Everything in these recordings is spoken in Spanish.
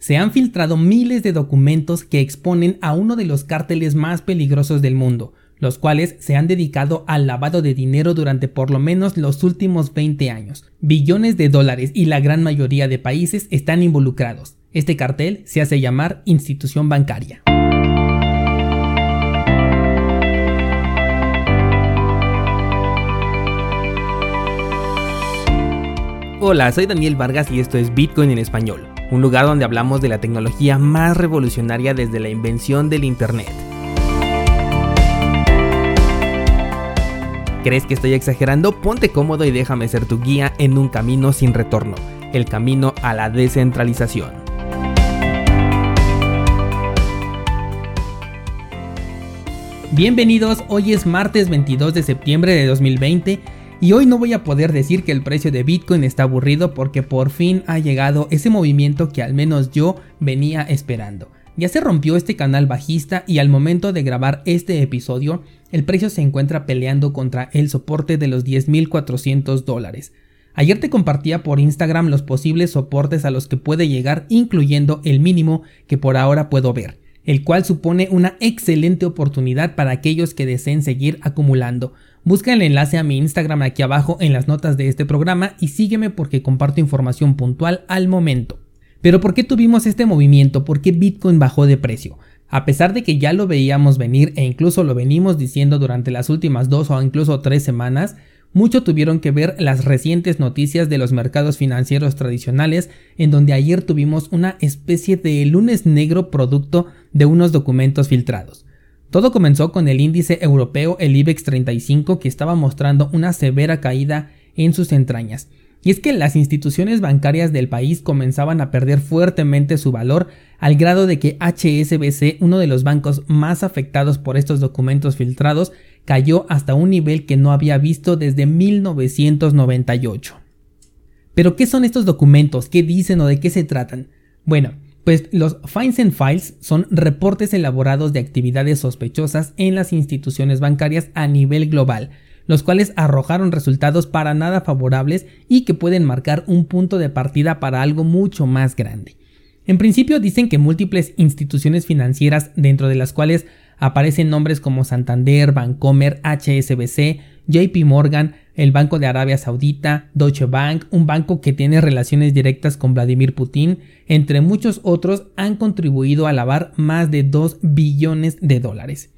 Se han filtrado miles de documentos que exponen a uno de los cárteles más peligrosos del mundo, los cuales se han dedicado al lavado de dinero durante por lo menos los últimos 20 años. Billones de dólares y la gran mayoría de países están involucrados. Este cartel se hace llamar institución bancaria. Hola, soy Daniel Vargas y esto es Bitcoin en español, un lugar donde hablamos de la tecnología más revolucionaria desde la invención del Internet. ¿Crees que estoy exagerando? Ponte cómodo y déjame ser tu guía en un camino sin retorno, el camino a la descentralización. Bienvenidos, hoy es martes 22 de septiembre de 2020 y hoy no voy a poder decir que el precio de Bitcoin está aburrido porque por fin ha llegado ese movimiento que al menos yo venía esperando. Ya se rompió este canal bajista y al momento de grabar este episodio, el precio se encuentra peleando contra el soporte de los 10.400 dólares. Ayer te compartía por Instagram los posibles soportes a los que puede llegar, incluyendo el mínimo que por ahora puedo ver, el cual supone una excelente oportunidad para aquellos que deseen seguir acumulando. Busca el enlace a mi Instagram aquí abajo en las notas de este programa y sígueme porque comparto información puntual al momento. Pero ¿por qué tuvimos este movimiento? ¿Por qué Bitcoin bajó de precio? A pesar de que ya lo veíamos venir e incluso lo venimos diciendo durante las últimas dos o incluso tres semanas, mucho tuvieron que ver las recientes noticias de los mercados financieros tradicionales, en donde ayer tuvimos una especie de lunes negro producto de unos documentos filtrados. Todo comenzó con el índice europeo, el IBEX 35, que estaba mostrando una severa caída en sus entrañas. Y es que las instituciones bancarias del país comenzaban a perder fuertemente su valor al grado de que HSBC, uno de los bancos más afectados por estos documentos filtrados, cayó hasta un nivel que no había visto desde 1998. Pero ¿qué son estos documentos? ¿Qué dicen o de qué se tratan? Bueno, pues los Finds and Files son reportes elaborados de actividades sospechosas en las instituciones bancarias a nivel global, los cuales arrojaron resultados para nada favorables y que pueden marcar un punto de partida para algo mucho más grande. En principio dicen que múltiples instituciones financieras, dentro de las cuales aparecen nombres como Santander, Bancomer, HSBC, JP Morgan, el Banco de Arabia Saudita, Deutsche Bank, un banco que tiene relaciones directas con Vladimir Putin, entre muchos otros, han contribuido a lavar más de 2 billones de dólares.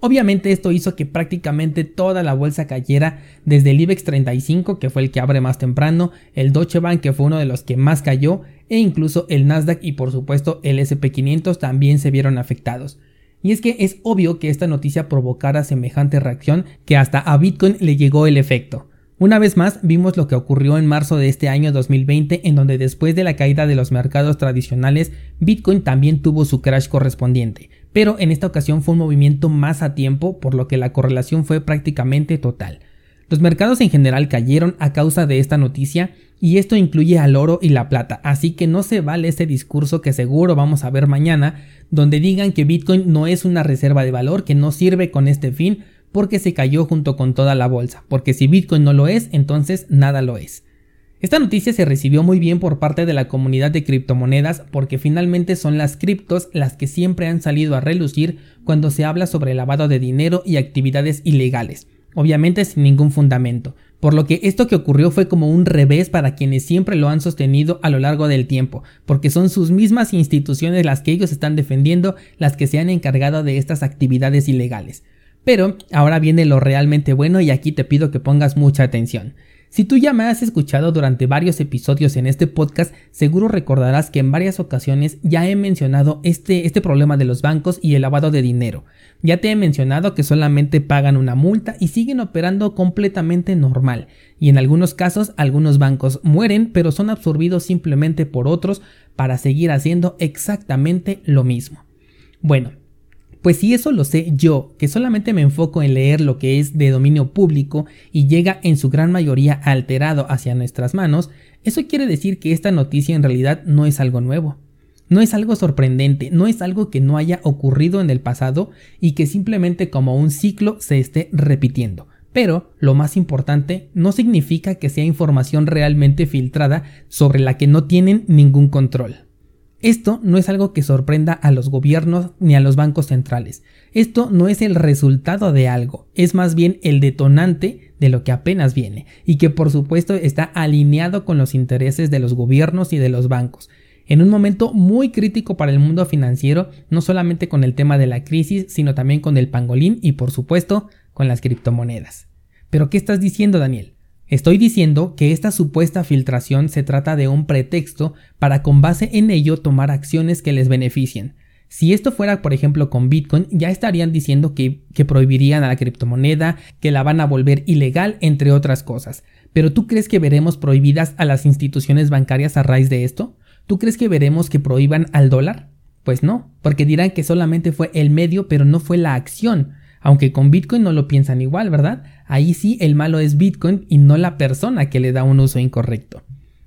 Obviamente esto hizo que prácticamente toda la bolsa cayera desde el IBEX 35 que fue el que abre más temprano, el Deutsche Bank que fue uno de los que más cayó e incluso el Nasdaq y por supuesto el SP500 también se vieron afectados. Y es que es obvio que esta noticia provocara semejante reacción que hasta a Bitcoin le llegó el efecto. Una vez más vimos lo que ocurrió en marzo de este año 2020 en donde después de la caída de los mercados tradicionales Bitcoin también tuvo su crash correspondiente, pero en esta ocasión fue un movimiento más a tiempo por lo que la correlación fue prácticamente total. Los mercados en general cayeron a causa de esta noticia y esto incluye al oro y la plata, así que no se vale ese discurso que seguro vamos a ver mañana, donde digan que Bitcoin no es una reserva de valor, que no sirve con este fin, porque se cayó junto con toda la bolsa, porque si Bitcoin no lo es, entonces nada lo es. Esta noticia se recibió muy bien por parte de la comunidad de criptomonedas porque finalmente son las criptos las que siempre han salido a relucir cuando se habla sobre lavado de dinero y actividades ilegales, obviamente sin ningún fundamento. Por lo que esto que ocurrió fue como un revés para quienes siempre lo han sostenido a lo largo del tiempo, porque son sus mismas instituciones las que ellos están defendiendo las que se han encargado de estas actividades ilegales. Pero ahora viene lo realmente bueno y aquí te pido que pongas mucha atención. Si tú ya me has escuchado durante varios episodios en este podcast, seguro recordarás que en varias ocasiones ya he mencionado este, este problema de los bancos y el lavado de dinero. Ya te he mencionado que solamente pagan una multa y siguen operando completamente normal, y en algunos casos algunos bancos mueren pero son absorbidos simplemente por otros para seguir haciendo exactamente lo mismo. Bueno, pues si eso lo sé yo, que solamente me enfoco en leer lo que es de dominio público y llega en su gran mayoría alterado hacia nuestras manos, eso quiere decir que esta noticia en realidad no es algo nuevo. No es algo sorprendente, no es algo que no haya ocurrido en el pasado y que simplemente como un ciclo se esté repitiendo. Pero, lo más importante, no significa que sea información realmente filtrada sobre la que no tienen ningún control. Esto no es algo que sorprenda a los gobiernos ni a los bancos centrales. Esto no es el resultado de algo, es más bien el detonante de lo que apenas viene y que por supuesto está alineado con los intereses de los gobiernos y de los bancos. En un momento muy crítico para el mundo financiero, no solamente con el tema de la crisis, sino también con el pangolín y por supuesto con las criptomonedas. Pero ¿qué estás diciendo, Daniel? Estoy diciendo que esta supuesta filtración se trata de un pretexto para con base en ello tomar acciones que les beneficien. Si esto fuera, por ejemplo, con Bitcoin, ya estarían diciendo que, prohibirían a la criptomoneda, que la van a volver ilegal, entre otras cosas. Pero ¿tú crees que veremos prohibidas a las instituciones bancarias a raíz de esto? ¿Tú crees que veremos que prohíban al dólar? Pues no, porque dirán que solamente fue el medio, pero no fue la acción. Aunque con Bitcoin no lo piensan igual, ¿verdad? Ahí sí el malo es Bitcoin y no la persona que le da un uso incorrecto.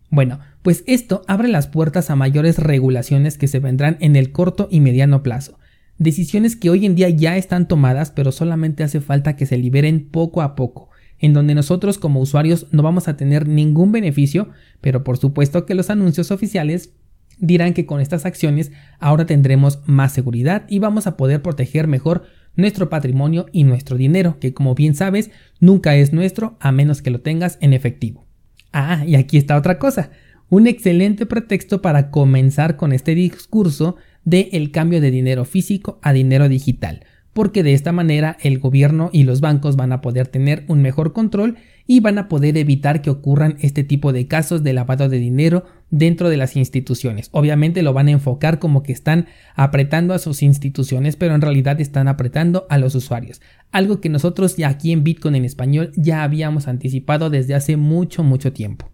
Bueno, pues esto abre las puertas a mayores regulaciones que se vendrán en el corto y mediano plazo. Decisiones que hoy en día ya están tomadas, pero solamente hace falta que se liberen poco a poco, en donde nosotros como usuarios no vamos a tener ningún beneficio, pero por supuesto que los anuncios oficiales dirán que con estas acciones ahora tendremos más seguridad y vamos a poder proteger mejor nuestro patrimonio y nuestro dinero, que como bien sabes, nunca es nuestro a menos que lo tengas en efectivo. Ah, y aquí está otra cosa, un excelente pretexto para comenzar con este discurso de el cambio de dinero físico a dinero digital, porque de esta manera el gobierno y los bancos van a poder tener un mejor control y van a poder evitar que ocurran este tipo de casos de lavado de dinero dentro de las instituciones. Obviamente lo van a enfocar como que están apretando a sus instituciones, pero en realidad están apretando a los usuarios. Algo que nosotros ya aquí en Bitcoin en español ya habíamos anticipado desde hace mucho, mucho tiempo.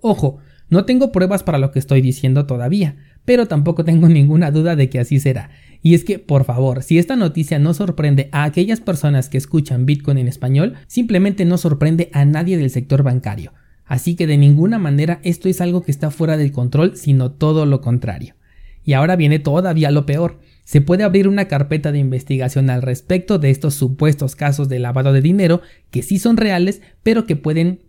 Ojo, no tengo pruebas para lo que estoy diciendo todavía, pero tampoco tengo ninguna duda de que así será. Y es que, por favor, si esta noticia no sorprende a aquellas personas que escuchan Bitcoin en español, simplemente no sorprende a nadie del sector bancario. Así que de ninguna manera esto es algo que está fuera del control, sino todo lo contrario. Y ahora viene todavía lo peor. Se puede abrir una carpeta de investigación al respecto de estos supuestos casos de lavado de dinero que sí son reales, pero que pueden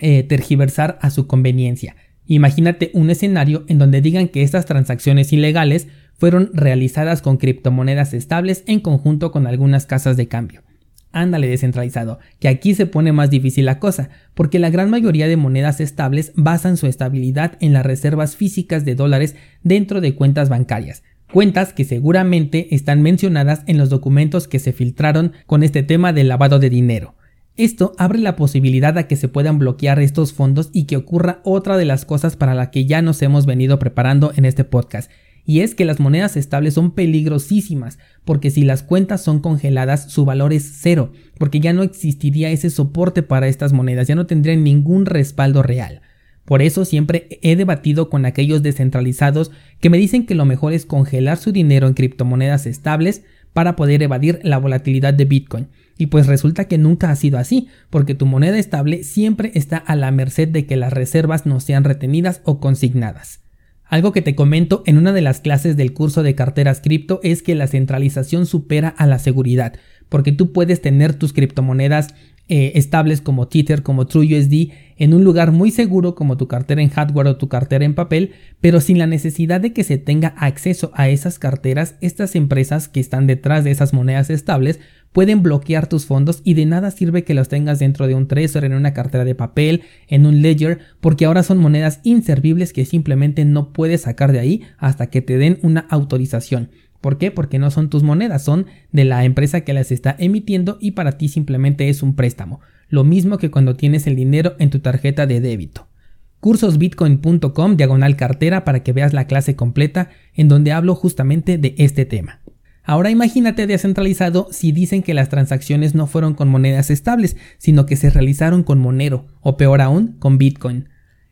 eh, tergiversar a su conveniencia. Imagínate un escenario en donde digan que estas transacciones ilegales fueron realizadas con criptomonedas estables en conjunto con algunas casas de cambio. Ándale descentralizado, que aquí se pone más difícil la cosa, porque la gran mayoría de monedas estables basan su estabilidad en las reservas físicas de dólares dentro de cuentas bancarias, cuentas que seguramente están mencionadas en los documentos que se filtraron con este tema del lavado de dinero. Esto abre la posibilidad a que se puedan bloquear estos fondos y que ocurra otra de las cosas para la que ya nos hemos venido preparando en este podcast, y es que las monedas estables son peligrosísimas, porque si las cuentas son congeladas, su valor es cero, porque ya no existiría ese soporte para estas monedas, ya no tendrían ningún respaldo real. Por eso siempre he debatido con aquellos descentralizados que me dicen que lo mejor es congelar su dinero en criptomonedas estables para poder evadir la volatilidad de Bitcoin. Y pues resulta que nunca ha sido así, porque tu moneda estable siempre está a la merced de que las reservas no sean retenidas o consignadas. Algo que te comento en una de las clases del curso de carteras cripto es que la centralización supera a la seguridad, porque tú puedes tener tus criptomonedas eh, estables como Tether, como TrueUSD, en un lugar muy seguro como tu cartera en hardware o tu cartera en papel, pero sin la necesidad de que se tenga acceso a esas carteras, estas empresas que están detrás de esas monedas estables pueden bloquear tus fondos y de nada sirve que los tengas dentro de un Trezor, en una cartera de papel, en un Ledger, porque ahora son monedas inservibles que simplemente no puedes sacar de ahí hasta que te den una autorización. ¿Por qué? Porque no son tus monedas, son de la empresa que las está emitiendo y para ti simplemente es un préstamo. Lo mismo que cuando tienes el dinero en tu tarjeta de débito. Cursosbitcoin.com diagonal cartera para que veas la clase completa en donde hablo justamente de este tema. Ahora imagínate descentralizado si dicen que las transacciones no fueron con monedas estables, sino que se realizaron con Monero, o peor aún, con Bitcoin.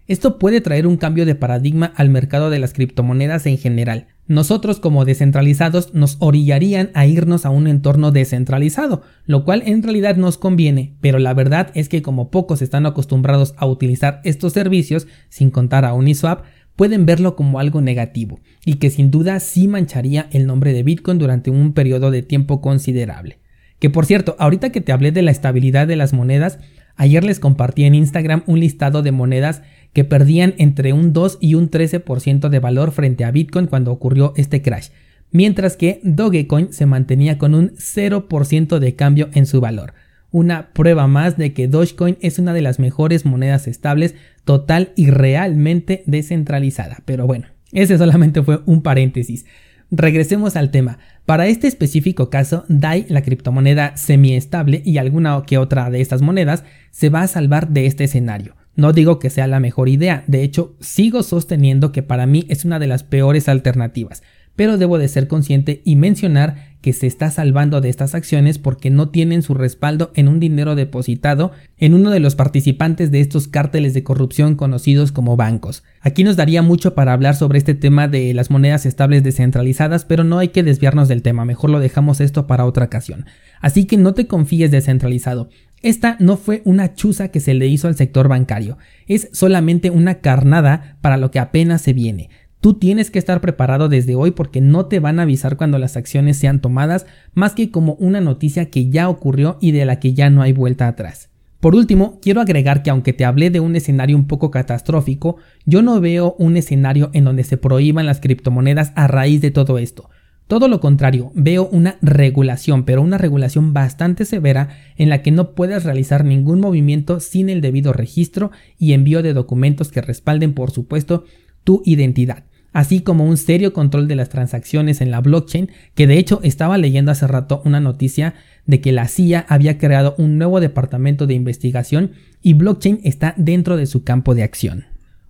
Esto puede traer un cambio de paradigma al mercado de las criptomonedas en general. Nosotros como descentralizados nos orillarían a irnos a un entorno descentralizado, lo cual en realidad nos conviene, pero la verdad es que como pocos están acostumbrados a utilizar estos servicios, sin contar a Uniswap, pueden verlo como algo negativo y que sin duda sí mancharía el nombre de Bitcoin durante un periodo de tiempo considerable. Que por cierto, ahorita que te hablé de la estabilidad de las monedas, ayer les compartí en Instagram un listado de monedas que perdían entre un 2 y un 13% de valor frente a Bitcoin cuando ocurrió este crash, mientras que Dogecoin se mantenía con un 0% de cambio en su valor. Una prueba más de que Dogecoin es una de las mejores monedas estables total y realmente descentralizada. Pero bueno, ese solamente fue un paréntesis. Regresemos al tema. Para este específico caso, DAI, la criptomoneda semiestable y alguna que otra de estas monedas, se va a salvar de este escenario. No digo que sea la mejor idea, de hecho sigo sosteniendo que para mí es una de las peores alternativas, pero debo de ser consciente y mencionar que se está salvando de estas acciones porque no tienen su respaldo en un dinero depositado en uno de los participantes de estos cárteles de corrupción conocidos como bancos. Aquí nos daría mucho para hablar sobre este tema de las monedas estables descentralizadas, pero no hay que desviarnos del tema, mejor lo dejamos esto para otra ocasión. Así que no te confíes descentralizado. Esta no fue una chuza que se le hizo al sector bancario, es solamente una carnada para lo que apenas se viene. Tú tienes que estar preparado desde hoy porque no te van a avisar cuando las acciones sean tomadas, más que como una noticia que ya ocurrió y de la que ya no hay vuelta atrás. Por último, quiero agregar que aunque te hablé de un escenario un poco catastrófico, yo no veo un escenario en donde se prohíban las criptomonedas a raíz de todo esto. Todo lo contrario, veo una regulación, pero una regulación bastante severa en la que no puedes realizar ningún movimiento sin el debido registro y envío de documentos que respalden, por supuesto, tu identidad así como un serio control de las transacciones en la blockchain, que de hecho estaba leyendo hace rato una noticia de que la CIA había creado un nuevo departamento de investigación y blockchain está dentro de su campo de acción.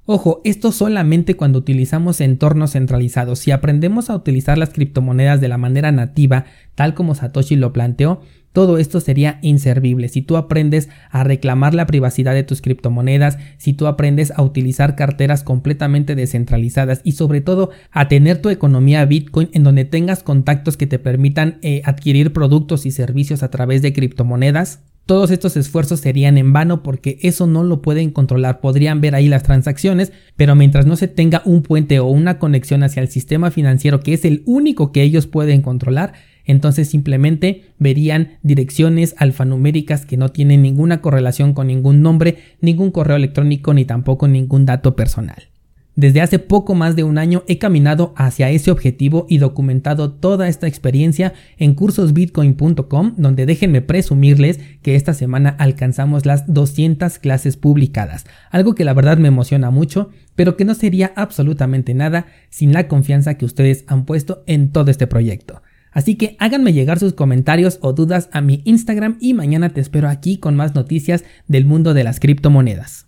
Ojo, esto solamente cuando utilizamos entornos centralizados. Si aprendemos a utilizar las criptomonedas de la manera nativa, tal como Satoshi lo planteó, todo esto sería inservible. Si tú aprendes a reclamar la privacidad de tus criptomonedas, si tú aprendes a utilizar carteras completamente descentralizadas y sobre todo a tener tu economía Bitcoin en donde tengas contactos que te permitan eh, adquirir productos y servicios a través de criptomonedas, todos estos esfuerzos serían en vano porque eso no lo pueden controlar. Podrían ver ahí las transacciones, pero mientras no se tenga un puente o una conexión hacia el sistema financiero que es el único que ellos pueden controlar, entonces simplemente verían direcciones alfanuméricas que no tienen ninguna correlación con ningún nombre, ningún correo electrónico ni tampoco ningún dato personal. Desde hace poco más de un año he caminado hacia ese objetivo y documentado toda esta experiencia en cursosbitcoin.com, donde déjenme presumirles que esta semana alcanzamos las 200 clases publicadas, algo que la verdad me emociona mucho, pero que no sería absolutamente nada sin la confianza que ustedes han puesto en todo este proyecto. Así que háganme llegar sus comentarios o dudas a mi Instagram y mañana te espero aquí con más noticias del mundo de las criptomonedas.